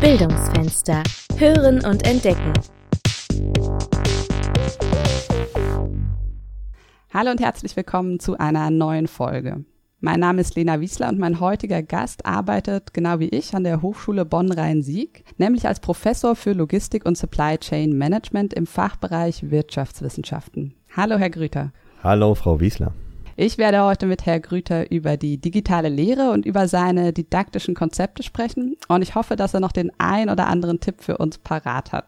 Bildungsfenster. Hören und entdecken. Hallo und herzlich willkommen zu einer neuen Folge. Mein Name ist Lena Wiesler und mein heutiger Gast arbeitet genau wie ich an der Hochschule Bonn-Rhein-Sieg, nämlich als Professor für Logistik und Supply Chain Management im Fachbereich Wirtschaftswissenschaften. Hallo, Herr Grüter. Hallo, Frau Wiesler. Ich werde heute mit Herrn Grüter über die digitale Lehre und über seine didaktischen Konzepte sprechen und ich hoffe, dass er noch den ein oder anderen Tipp für uns parat hat.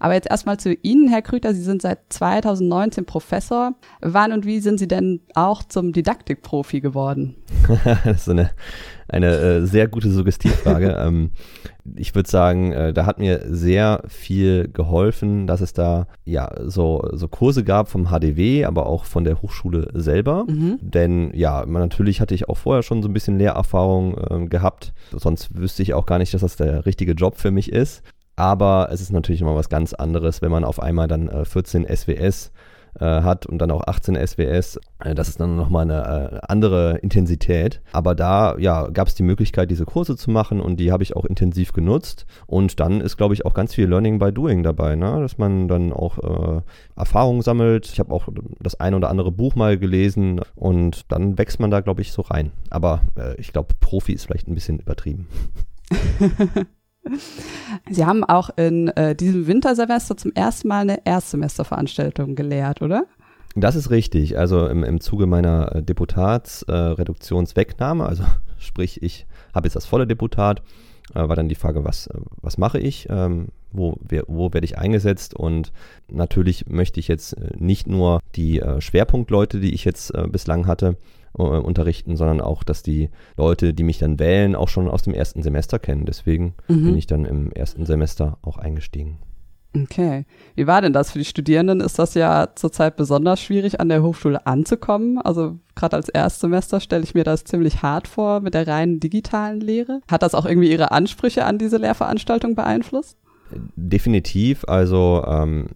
Aber jetzt erstmal zu Ihnen, Herr Krüter. Sie sind seit 2019 Professor. Wann und wie sind Sie denn auch zum Didaktikprofi geworden? das ist eine, eine äh, sehr gute Suggestivfrage. ähm, ich würde sagen, äh, da hat mir sehr viel geholfen, dass es da ja so, so Kurse gab vom HDW, aber auch von der Hochschule selber. Mhm. Denn ja, man, natürlich hatte ich auch vorher schon so ein bisschen Lehrerfahrung äh, gehabt. Sonst wüsste ich auch gar nicht, dass das der richtige Job für mich ist. Aber es ist natürlich immer was ganz anderes, wenn man auf einmal dann äh, 14 SWS äh, hat und dann auch 18 SWS. Äh, das ist dann nochmal eine äh, andere Intensität. Aber da ja, gab es die Möglichkeit, diese Kurse zu machen und die habe ich auch intensiv genutzt. Und dann ist, glaube ich, auch ganz viel Learning by Doing dabei, ne? dass man dann auch Erfahrungen sammelt. Ich habe auch das ein oder andere Buch mal gelesen und dann wächst man da, glaube ich, so rein. Aber ich glaube, Profi ist vielleicht ein bisschen übertrieben. Sie haben auch in äh, diesem Wintersemester zum ersten Mal eine Erstsemesterveranstaltung gelehrt, oder? Das ist richtig. Also im, im Zuge meiner äh, Deputatsreduktionswegnahme, äh, also sprich, ich habe jetzt das volle Deputat, äh, war dann die Frage, was, äh, was mache ich, ähm, wo, wo werde ich eingesetzt und natürlich möchte ich jetzt äh, nicht nur die Schwerpunktleute, die ich jetzt bislang hatte, äh, unterrichten, sondern auch, dass die Leute, die mich dann wählen, auch schon aus dem ersten Semester kennen. Deswegen mhm. bin ich dann im ersten Semester auch eingestiegen. Okay. Wie war denn das für die Studierenden? Ist das ja zurzeit besonders schwierig, an der Hochschule anzukommen? Also gerade als Erstsemester stelle ich mir das ziemlich hart vor mit der reinen digitalen Lehre. Hat das auch irgendwie Ihre Ansprüche an diese Lehrveranstaltung beeinflusst? Definitiv. Also ähm,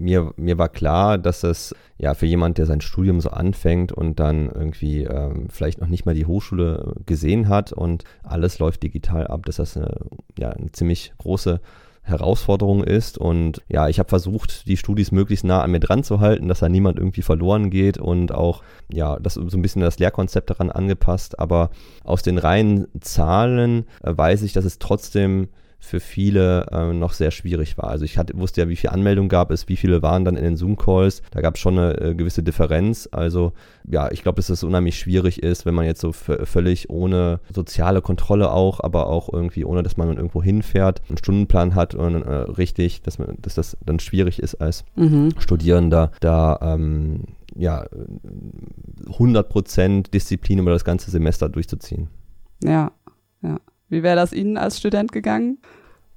mir, mir war klar, dass es ja für jemand, der sein Studium so anfängt und dann irgendwie ähm, vielleicht noch nicht mal die Hochschule gesehen hat und alles läuft digital ab, dass das eine, ja, eine ziemlich große Herausforderung ist. Und ja, ich habe versucht, die Studis möglichst nah an mir dran zu halten, dass da niemand irgendwie verloren geht und auch, ja, das so ein bisschen das Lehrkonzept daran angepasst. Aber aus den reinen Zahlen äh, weiß ich, dass es trotzdem für viele äh, noch sehr schwierig war. Also ich hatte, wusste ja, wie viele Anmeldungen gab es, wie viele waren dann in den Zoom-Calls. Da gab es schon eine äh, gewisse Differenz. Also ja, ich glaube, dass es unheimlich schwierig ist, wenn man jetzt so völlig ohne soziale Kontrolle auch, aber auch irgendwie ohne, dass man irgendwo hinfährt, einen Stundenplan hat und äh, richtig, dass, man, dass das dann schwierig ist als mhm. Studierender, da ähm, ja 100% Disziplin über das ganze Semester durchzuziehen. Ja, ja. Wie wäre das Ihnen als Student gegangen?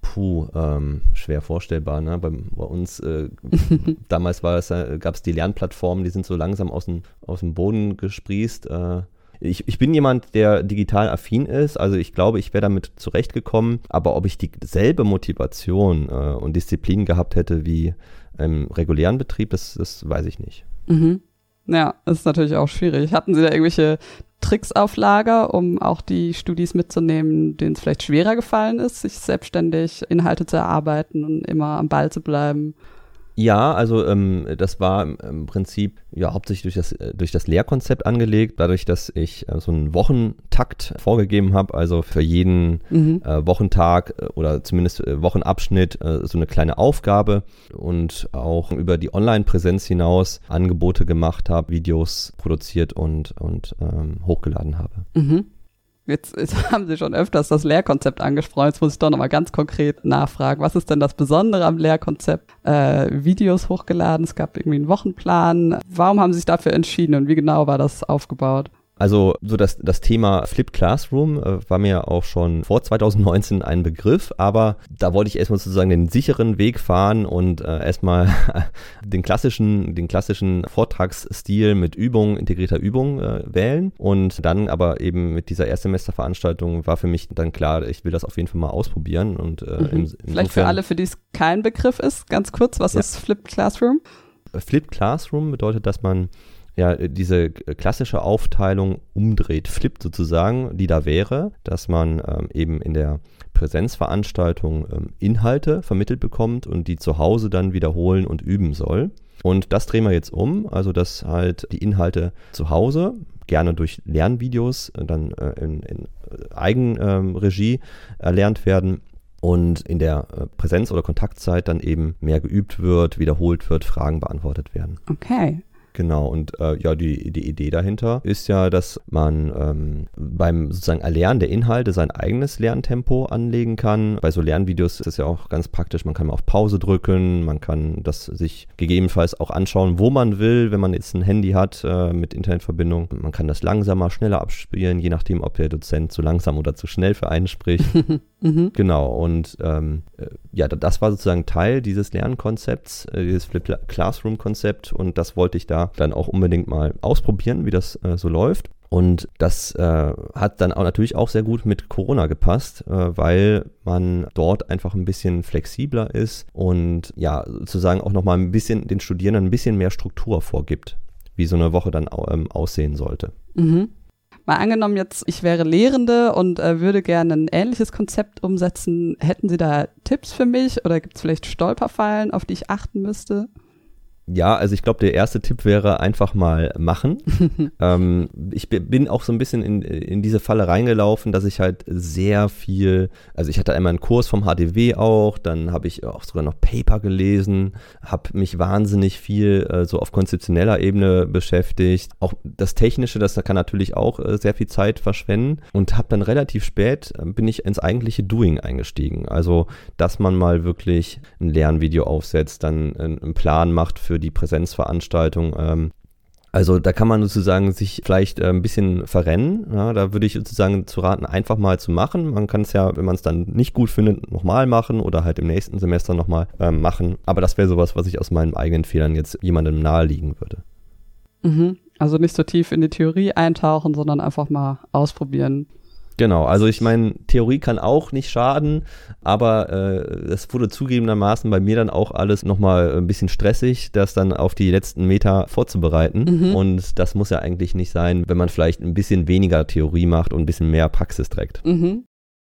Puh, ähm, schwer vorstellbar. Ne? Bei, bei uns, äh, damals war es, äh, gab es die Lernplattformen, die sind so langsam aus dem, aus dem Boden gesprießt. Äh, ich, ich bin jemand, der digital affin ist, also ich glaube, ich wäre damit zurechtgekommen, aber ob ich dieselbe Motivation äh, und Disziplin gehabt hätte wie im regulären Betrieb, das, das weiß ich nicht. Mhm. Ja, ist natürlich auch schwierig. Hatten Sie da irgendwelche Tricks auf Lager, um auch die Studis mitzunehmen, denen es vielleicht schwerer gefallen ist, sich selbstständig Inhalte zu erarbeiten und immer am Ball zu bleiben? Ja, also ähm, das war im Prinzip ja hauptsächlich durch das, äh, durch das Lehrkonzept angelegt, dadurch, dass ich äh, so einen Wochentakt vorgegeben habe, also für jeden mhm. äh, Wochentag äh, oder zumindest äh, Wochenabschnitt äh, so eine kleine Aufgabe und auch über die Online-Präsenz hinaus Angebote gemacht habe, Videos produziert und, und ähm, hochgeladen habe. Mhm. Jetzt, jetzt, haben Sie schon öfters das Lehrkonzept angesprochen. Jetzt muss ich doch nochmal ganz konkret nachfragen. Was ist denn das Besondere am Lehrkonzept? Äh, Videos hochgeladen, es gab irgendwie einen Wochenplan. Warum haben Sie sich dafür entschieden und wie genau war das aufgebaut? Also so das, das Thema Flipped Classroom äh, war mir auch schon vor 2019 ein Begriff, aber da wollte ich erstmal sozusagen den sicheren Weg fahren und äh, erstmal den klassischen, den klassischen Vortragsstil mit Übung, integrierter Übung äh, wählen und dann aber eben mit dieser Erstsemesterveranstaltung war für mich dann klar, ich will das auf jeden Fall mal ausprobieren und äh, mhm. Vielleicht für alle, für die es kein Begriff ist, ganz kurz, was ja. ist Flipped Classroom? Flipped Classroom bedeutet, dass man ja diese klassische Aufteilung umdreht, flippt sozusagen, die da wäre, dass man ähm, eben in der Präsenzveranstaltung ähm, Inhalte vermittelt bekommt und die zu Hause dann wiederholen und üben soll. Und das drehen wir jetzt um, also dass halt die Inhalte zu Hause gerne durch Lernvideos äh, dann äh, in, in Eigenregie erlernt werden und in der äh, Präsenz- oder Kontaktzeit dann eben mehr geübt wird, wiederholt wird, Fragen beantwortet werden. Okay. Genau, und äh, ja, die, die Idee dahinter ist ja, dass man ähm, beim sozusagen Erlernen der Inhalte sein eigenes Lerntempo anlegen kann. Bei so Lernvideos ist es ja auch ganz praktisch, man kann auf Pause drücken, man kann das sich gegebenenfalls auch anschauen, wo man will, wenn man jetzt ein Handy hat äh, mit Internetverbindung. Man kann das langsamer, schneller abspielen, je nachdem, ob der Dozent zu langsam oder zu schnell für einen spricht. mhm. Genau, und ähm, äh, ja, das war sozusagen Teil dieses Lernkonzepts, äh, dieses Flip Classroom-Konzept und das wollte ich da dann auch unbedingt mal ausprobieren, wie das äh, so läuft. Und das äh, hat dann auch natürlich auch sehr gut mit Corona gepasst, äh, weil man dort einfach ein bisschen flexibler ist und ja, sozusagen auch nochmal ein bisschen den Studierenden ein bisschen mehr Struktur vorgibt, wie so eine Woche dann ähm, aussehen sollte. Mhm. Mal angenommen jetzt, ich wäre Lehrende und äh, würde gerne ein ähnliches Konzept umsetzen. Hätten Sie da Tipps für mich oder gibt es vielleicht Stolperfallen, auf die ich achten müsste? Ja, also ich glaube, der erste Tipp wäre einfach mal machen. ähm, ich bin auch so ein bisschen in, in diese Falle reingelaufen, dass ich halt sehr viel, also ich hatte einmal einen Kurs vom HDW auch, dann habe ich auch sogar noch Paper gelesen, habe mich wahnsinnig viel äh, so auf konzeptioneller Ebene beschäftigt. Auch das Technische, das kann natürlich auch äh, sehr viel Zeit verschwenden und habe dann relativ spät, äh, bin ich ins eigentliche Doing eingestiegen. Also, dass man mal wirklich ein Lernvideo aufsetzt, dann einen Plan macht für für die Präsenzveranstaltung. Ähm, also da kann man sozusagen sich vielleicht äh, ein bisschen verrennen. Ja, da würde ich sozusagen zu raten, einfach mal zu machen. Man kann es ja, wenn man es dann nicht gut findet, nochmal machen oder halt im nächsten Semester nochmal ähm, machen. Aber das wäre sowas, was ich aus meinen eigenen Fehlern jetzt jemandem naheliegen würde. Mhm. Also nicht so tief in die Theorie eintauchen, sondern einfach mal ausprobieren. Genau, also ich meine, Theorie kann auch nicht schaden, aber äh, das wurde zugegebenermaßen bei mir dann auch alles nochmal ein bisschen stressig, das dann auf die letzten Meter vorzubereiten. Mhm. Und das muss ja eigentlich nicht sein, wenn man vielleicht ein bisschen weniger Theorie macht und ein bisschen mehr Praxis trägt. Mhm.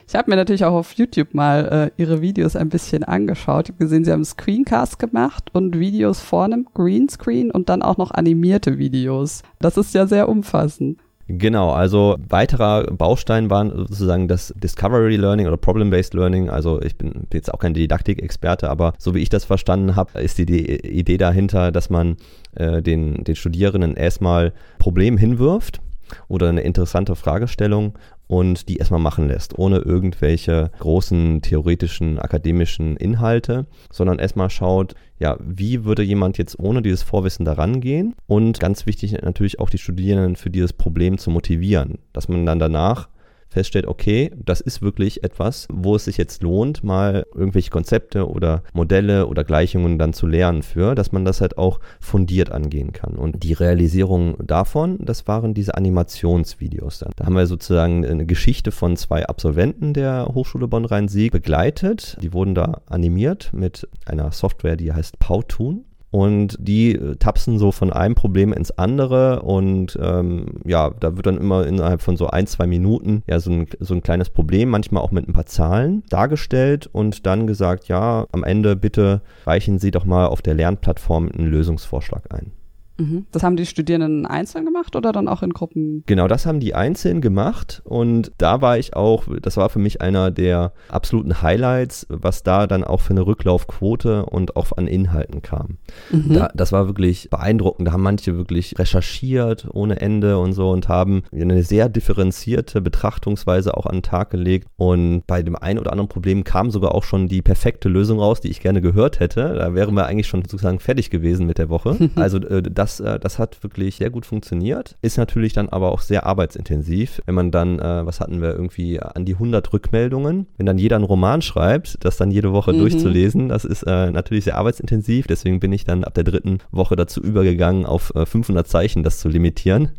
Ich habe mir natürlich auch auf YouTube mal äh, ihre Videos ein bisschen angeschaut. Ich habe gesehen, sie haben Screencast gemacht und Videos vor einem Greenscreen und dann auch noch animierte Videos. Das ist ja sehr umfassend. Genau, also weiterer Baustein waren sozusagen das Discovery Learning oder Problem-Based Learning. Also ich bin jetzt auch kein Didaktikexperte, aber so wie ich das verstanden habe, ist die, die Idee dahinter, dass man äh, den, den Studierenden erstmal Problem hinwirft oder eine interessante Fragestellung und die erstmal machen lässt, ohne irgendwelche großen theoretischen, akademischen Inhalte, sondern erstmal schaut, ja, wie würde jemand jetzt ohne dieses Vorwissen daran gehen und ganz wichtig natürlich auch die Studierenden für dieses Problem zu motivieren, dass man dann danach feststellt, okay, das ist wirklich etwas, wo es sich jetzt lohnt, mal irgendwelche Konzepte oder Modelle oder Gleichungen dann zu lernen für, dass man das halt auch fundiert angehen kann. Und die Realisierung davon, das waren diese Animationsvideos dann. Da haben wir sozusagen eine Geschichte von zwei Absolventen der Hochschule Bonn-Rhein-Sieg begleitet. Die wurden da animiert mit einer Software, die heißt Powtoon. Und die äh, tapsen so von einem Problem ins andere und ähm, ja, da wird dann immer innerhalb von so ein, zwei Minuten ja so ein, so ein kleines Problem, manchmal auch mit ein paar Zahlen dargestellt und dann gesagt, ja, am Ende bitte reichen Sie doch mal auf der Lernplattform einen Lösungsvorschlag ein. Mhm. Das haben die Studierenden einzeln gemacht oder dann auch in Gruppen? Genau, das haben die einzeln gemacht und da war ich auch, das war für mich einer der absoluten Highlights, was da dann auch für eine Rücklaufquote und auch an Inhalten kam. Mhm. Da, das war wirklich beeindruckend. Da haben manche wirklich recherchiert ohne Ende und so und haben eine sehr differenzierte Betrachtungsweise auch an den Tag gelegt und bei dem einen oder anderen Problem kam sogar auch schon die perfekte Lösung raus, die ich gerne gehört hätte. Da wären wir eigentlich schon sozusagen fertig gewesen mit der Woche. Also äh, das das, äh, das hat wirklich sehr gut funktioniert. Ist natürlich dann aber auch sehr arbeitsintensiv. Wenn man dann, äh, was hatten wir, irgendwie an die 100 Rückmeldungen, wenn dann jeder einen Roman schreibt, das dann jede Woche mhm. durchzulesen, das ist äh, natürlich sehr arbeitsintensiv. Deswegen bin ich dann ab der dritten Woche dazu übergegangen, auf äh, 500 Zeichen das zu limitieren.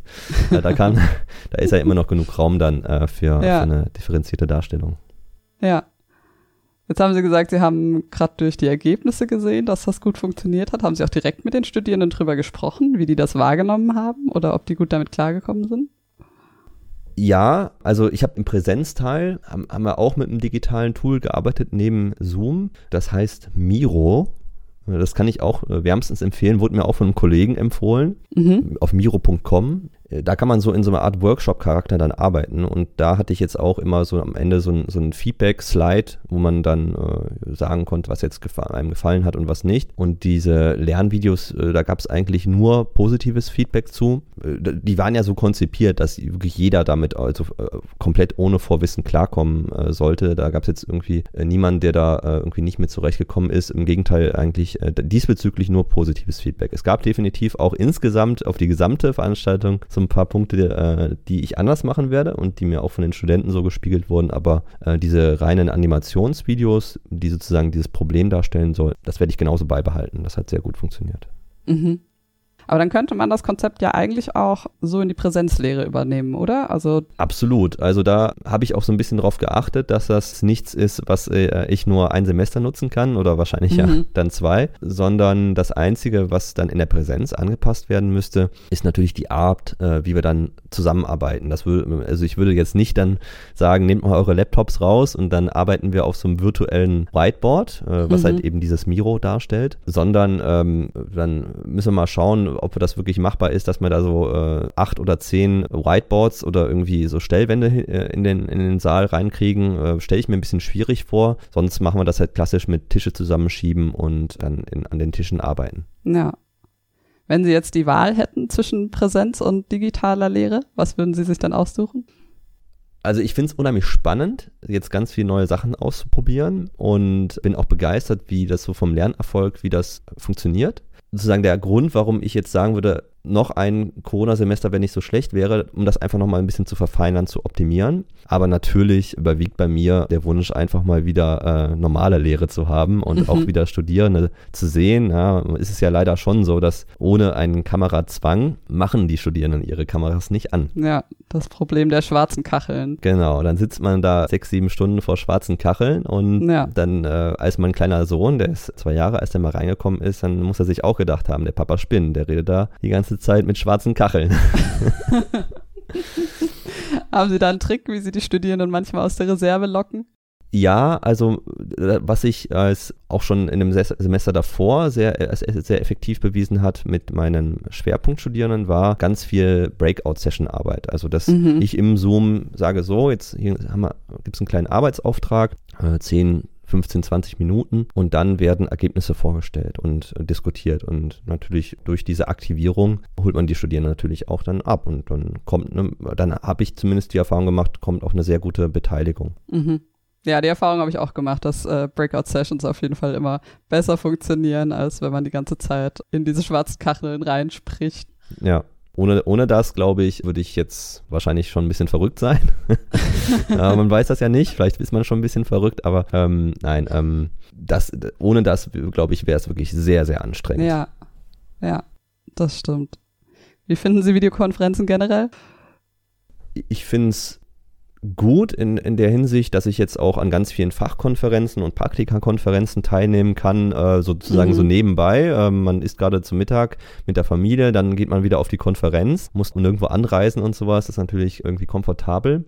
Äh, da, kann, da ist ja immer noch genug Raum dann äh, für, ja. für eine differenzierte Darstellung. Ja, Jetzt haben Sie gesagt, Sie haben gerade durch die Ergebnisse gesehen, dass das gut funktioniert hat. Haben Sie auch direkt mit den Studierenden drüber gesprochen, wie die das wahrgenommen haben oder ob die gut damit klargekommen sind? Ja, also ich habe im Präsenzteil, haben, haben wir auch mit einem digitalen Tool gearbeitet neben Zoom. Das heißt Miro. Das kann ich auch äh, wärmstens empfehlen, wurde mir auch von einem Kollegen empfohlen, mhm. auf miro.com. Äh, da kann man so in so einer Art Workshop-Charakter dann arbeiten. Und da hatte ich jetzt auch immer so am Ende so ein, so ein Feedback-Slide, wo man dann äh, sagen konnte, was jetzt gefa einem gefallen hat und was nicht. Und diese Lernvideos, äh, da gab es eigentlich nur positives Feedback zu. Äh, die waren ja so konzipiert, dass wirklich jeder damit also äh, komplett ohne Vorwissen klarkommen äh, sollte. Da gab es jetzt irgendwie niemanden, der da irgendwie nicht mit zurechtgekommen ist. Im Gegenteil, eigentlich diesbezüglich nur positives Feedback. Es gab definitiv auch insgesamt auf die gesamte Veranstaltung so ein paar Punkte, äh, die ich anders machen werde und die mir auch von den Studenten so gespiegelt wurden. Aber äh, diese reinen Animationsvideos, die sozusagen dieses Problem darstellen sollen, das werde ich genauso beibehalten. Das hat sehr gut funktioniert. Mhm. Aber dann könnte man das Konzept ja eigentlich auch so in die Präsenzlehre übernehmen, oder? Also Absolut. Also da habe ich auch so ein bisschen darauf geachtet, dass das nichts ist, was äh, ich nur ein Semester nutzen kann oder wahrscheinlich mhm. ja dann zwei, sondern das Einzige, was dann in der Präsenz angepasst werden müsste, ist natürlich die Art, äh, wie wir dann zusammenarbeiten. Das würde, also ich würde jetzt nicht dann sagen, nehmt mal eure Laptops raus und dann arbeiten wir auf so einem virtuellen Whiteboard, äh, was mhm. halt eben dieses Miro darstellt, sondern ähm, dann müssen wir mal schauen, ob das wirklich machbar ist, dass wir da so äh, acht oder zehn Whiteboards oder irgendwie so Stellwände äh, in, den, in den Saal reinkriegen, äh, stelle ich mir ein bisschen schwierig vor. Sonst machen wir das halt klassisch mit Tische zusammenschieben und dann in, an den Tischen arbeiten. Ja. Wenn Sie jetzt die Wahl hätten zwischen Präsenz und digitaler Lehre, was würden Sie sich dann aussuchen? Also ich finde es unheimlich spannend, jetzt ganz viele neue Sachen auszuprobieren und bin auch begeistert, wie das so vom Lernerfolg, wie das funktioniert sozusagen der Grund, warum ich jetzt sagen würde, noch ein Corona-Semester, wenn nicht so schlecht wäre, um das einfach nochmal ein bisschen zu verfeinern, zu optimieren. Aber natürlich überwiegt bei mir der Wunsch, einfach mal wieder äh, normale Lehre zu haben und mhm. auch wieder Studierende zu sehen. Ja, ist es ja leider schon so, dass ohne einen Kamerazwang machen die Studierenden ihre Kameras nicht an. Ja, das Problem der schwarzen Kacheln. Genau, dann sitzt man da sechs, sieben Stunden vor schwarzen Kacheln und ja. dann, äh, als mein kleiner Sohn, der ist zwei Jahre, als der mal reingekommen ist, dann muss er sich auch gedacht haben, der Papa spinnt, der redet da die ganze Zeit mit schwarzen Kacheln. Haben Sie da einen Trick, wie Sie die Studierenden manchmal aus der Reserve locken? Ja, also äh, was sich als auch schon in dem Semester davor sehr, äh, sehr effektiv bewiesen hat mit meinen Schwerpunktstudierenden, war ganz viel Breakout-Session-Arbeit. Also dass mhm. ich im Zoom sage, so, jetzt gibt es einen kleinen Arbeitsauftrag, äh, 10, 15, 20 Minuten und dann werden Ergebnisse vorgestellt und diskutiert und natürlich durch diese Aktivierung holt man die Studierenden natürlich auch dann ab und dann kommt, ne, dann habe ich zumindest die Erfahrung gemacht, kommt auch eine sehr gute Beteiligung. Mhm. Ja, die Erfahrung habe ich auch gemacht, dass äh, Breakout-Sessions auf jeden Fall immer besser funktionieren, als wenn man die ganze Zeit in diese schwarzen Kacheln reinspricht. Ja, ohne, ohne das, glaube ich, würde ich jetzt wahrscheinlich schon ein bisschen verrückt sein. ja, man weiß das ja nicht, vielleicht ist man schon ein bisschen verrückt, aber ähm, nein, ähm, das, ohne das, glaube ich, wäre es wirklich sehr, sehr anstrengend. Ja, ja, das stimmt. Wie finden Sie Videokonferenzen generell? Ich finde es gut in, in der Hinsicht, dass ich jetzt auch an ganz vielen Fachkonferenzen und Praktikakonferenzen teilnehmen kann, äh, sozusagen mhm. so nebenbei. Äh, man isst gerade zum Mittag mit der Familie, dann geht man wieder auf die Konferenz, muss nirgendwo anreisen und sowas. Das ist natürlich irgendwie komfortabel.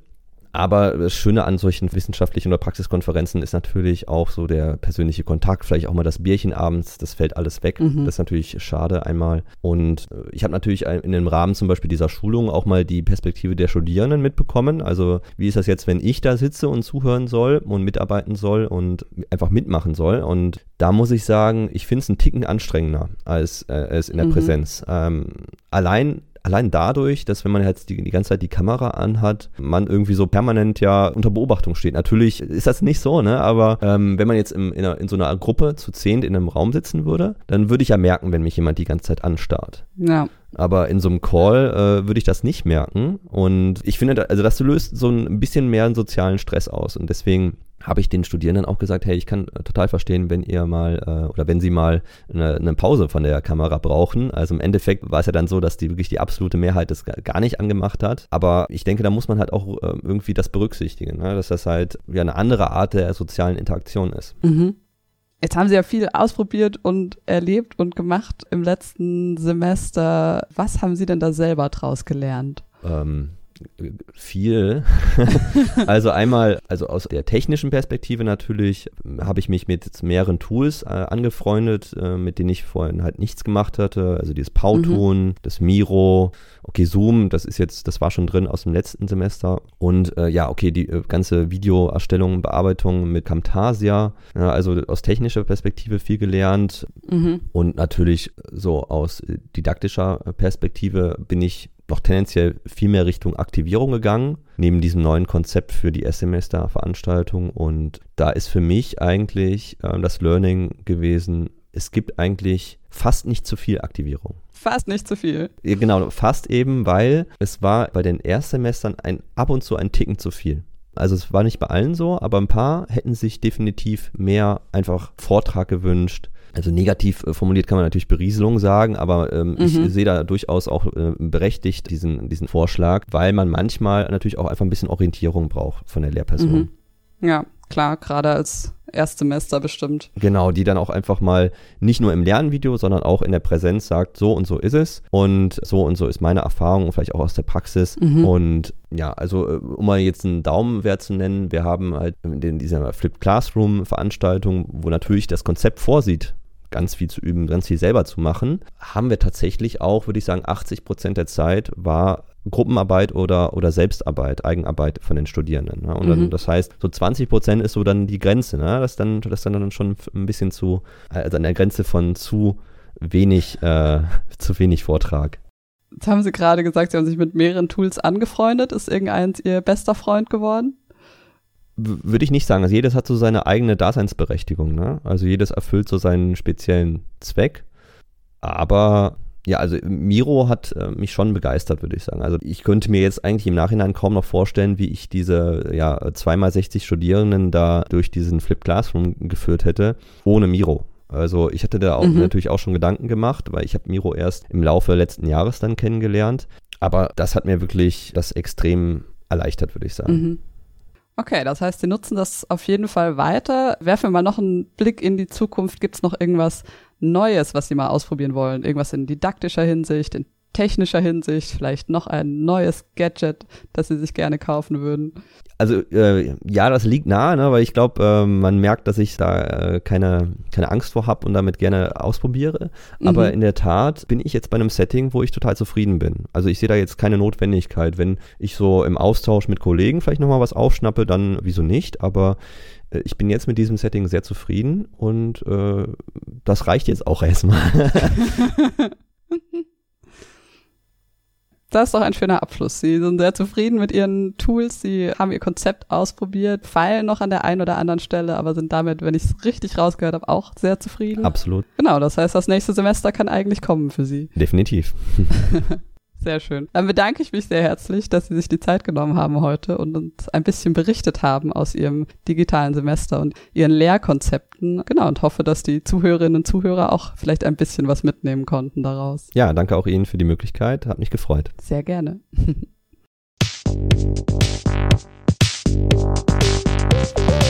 Aber das Schöne an solchen wissenschaftlichen oder Praxiskonferenzen ist natürlich auch so der persönliche Kontakt, vielleicht auch mal das Bierchen abends, das fällt alles weg. Mhm. Das ist natürlich schade einmal. Und äh, ich habe natürlich in dem Rahmen zum Beispiel dieser Schulung auch mal die Perspektive der Studierenden mitbekommen. Also wie ist das jetzt, wenn ich da sitze und zuhören soll und mitarbeiten soll und einfach mitmachen soll? Und da muss ich sagen, ich finde es einen Ticken anstrengender als äh, es in der mhm. Präsenz. Ähm, allein allein dadurch, dass wenn man jetzt die, die ganze Zeit die Kamera anhat, man irgendwie so permanent ja unter Beobachtung steht. Natürlich ist das nicht so, ne? Aber ähm, wenn man jetzt im, in, einer, in, so einer Gruppe zu zehnt in einem Raum sitzen würde, dann würde ich ja merken, wenn mich jemand die ganze Zeit anstarrt. Ja. Aber in so einem Call äh, würde ich das nicht merken. Und ich finde, also das löst so ein bisschen mehr einen sozialen Stress aus. Und deswegen habe ich den Studierenden auch gesagt, hey, ich kann äh, total verstehen, wenn ihr mal äh, oder wenn sie mal eine, eine, Pause von der Kamera brauchen. Also im Endeffekt war es ja dann so, dass die wirklich die absolute Mehrheit das gar nicht angemacht hat. Aber ich denke, da muss man halt auch äh, irgendwie das berücksichtigen, ne? dass das halt ja eine andere Art der sozialen Interaktion ist. Mhm. Jetzt haben Sie ja viel ausprobiert und erlebt und gemacht im letzten Semester. Was haben Sie denn da selber draus gelernt? Ähm, viel. also einmal, also aus der technischen Perspektive natürlich, habe ich mich mit mehreren Tools äh, angefreundet, äh, mit denen ich vorhin halt nichts gemacht hatte. Also dieses Powtoon, mhm. das Miro, okay, Zoom, das ist jetzt, das war schon drin aus dem letzten Semester. Und äh, ja, okay, die äh, ganze Videoerstellung, Bearbeitung mit Camtasia. Ja, also aus technischer Perspektive viel gelernt. Mhm. Und natürlich so aus didaktischer Perspektive bin ich noch tendenziell viel mehr Richtung Aktivierung gegangen, neben diesem neuen Konzept für die S-Semester-Veranstaltung. Und da ist für mich eigentlich äh, das Learning gewesen, es gibt eigentlich fast nicht zu viel Aktivierung. Fast nicht zu viel. Ja, genau, fast eben, weil es war bei den Erstsemestern ein, ab und zu ein Ticken zu viel. Also es war nicht bei allen so, aber ein paar hätten sich definitiv mehr einfach Vortrag gewünscht, also negativ äh, formuliert kann man natürlich Berieselung sagen, aber ähm, mhm. ich sehe da durchaus auch äh, berechtigt diesen, diesen Vorschlag, weil man manchmal natürlich auch einfach ein bisschen Orientierung braucht von der Lehrperson. Mhm. Ja, klar, gerade als Erstsemester bestimmt. Genau, die dann auch einfach mal nicht nur im Lernvideo, sondern auch in der Präsenz sagt, so und so ist es und so und so ist meine Erfahrung und vielleicht auch aus der Praxis. Mhm. Und ja, also äh, um mal jetzt einen Daumenwert zu nennen, wir haben halt in dieser Flipped Classroom Veranstaltung, wo natürlich das Konzept vorsieht, ganz viel zu üben, ganz viel selber zu machen, haben wir tatsächlich auch, würde ich sagen, 80 Prozent der Zeit war Gruppenarbeit oder, oder Selbstarbeit, Eigenarbeit von den Studierenden. Ne? Und dann, mhm. das heißt, so 20 Prozent ist so dann die Grenze, ne? das dann, das dann, dann schon ein bisschen zu, also an der Grenze von zu wenig, äh, zu wenig Vortrag. Jetzt haben Sie gerade gesagt, Sie haben sich mit mehreren Tools angefreundet. Ist irgendeins Ihr bester Freund geworden? Würde ich nicht sagen. Also jedes hat so seine eigene Daseinsberechtigung. Ne? Also jedes erfüllt so seinen speziellen Zweck. Aber ja, also Miro hat äh, mich schon begeistert, würde ich sagen. Also ich könnte mir jetzt eigentlich im Nachhinein kaum noch vorstellen, wie ich diese ja, 2x60 Studierenden da durch diesen Flip Classroom geführt hätte, ohne Miro. Also ich hatte da auch mhm. natürlich auch schon Gedanken gemacht, weil ich habe Miro erst im Laufe letzten Jahres dann kennengelernt. Aber das hat mir wirklich das extrem erleichtert, würde ich sagen. Mhm. Okay, das heißt, Sie nutzen das auf jeden Fall weiter. Werfen wir mal noch einen Blick in die Zukunft. Gibt es noch irgendwas Neues, was Sie mal ausprobieren wollen? Irgendwas in didaktischer Hinsicht, in technischer Hinsicht, vielleicht noch ein neues Gadget, das Sie sich gerne kaufen würden? Also äh, ja, das liegt nahe, ne, weil ich glaube, äh, man merkt, dass ich da äh, keine, keine Angst vor habe und damit gerne ausprobiere. Mhm. Aber in der Tat bin ich jetzt bei einem Setting, wo ich total zufrieden bin. Also ich sehe da jetzt keine Notwendigkeit. Wenn ich so im Austausch mit Kollegen vielleicht nochmal was aufschnappe, dann wieso nicht? Aber äh, ich bin jetzt mit diesem Setting sehr zufrieden und äh, das reicht jetzt auch erstmal. Das ist doch ein schöner Abschluss. Sie sind sehr zufrieden mit Ihren Tools. Sie haben Ihr Konzept ausprobiert, feilen noch an der einen oder anderen Stelle, aber sind damit, wenn ich es richtig rausgehört habe, auch sehr zufrieden. Absolut. Genau, das heißt, das nächste Semester kann eigentlich kommen für Sie. Definitiv. Sehr schön. Dann bedanke ich mich sehr herzlich, dass Sie sich die Zeit genommen haben heute und uns ein bisschen berichtet haben aus Ihrem digitalen Semester und Ihren Lehrkonzepten. Genau, und hoffe, dass die Zuhörerinnen und Zuhörer auch vielleicht ein bisschen was mitnehmen konnten daraus. Ja, danke auch Ihnen für die Möglichkeit. Hat mich gefreut. Sehr gerne.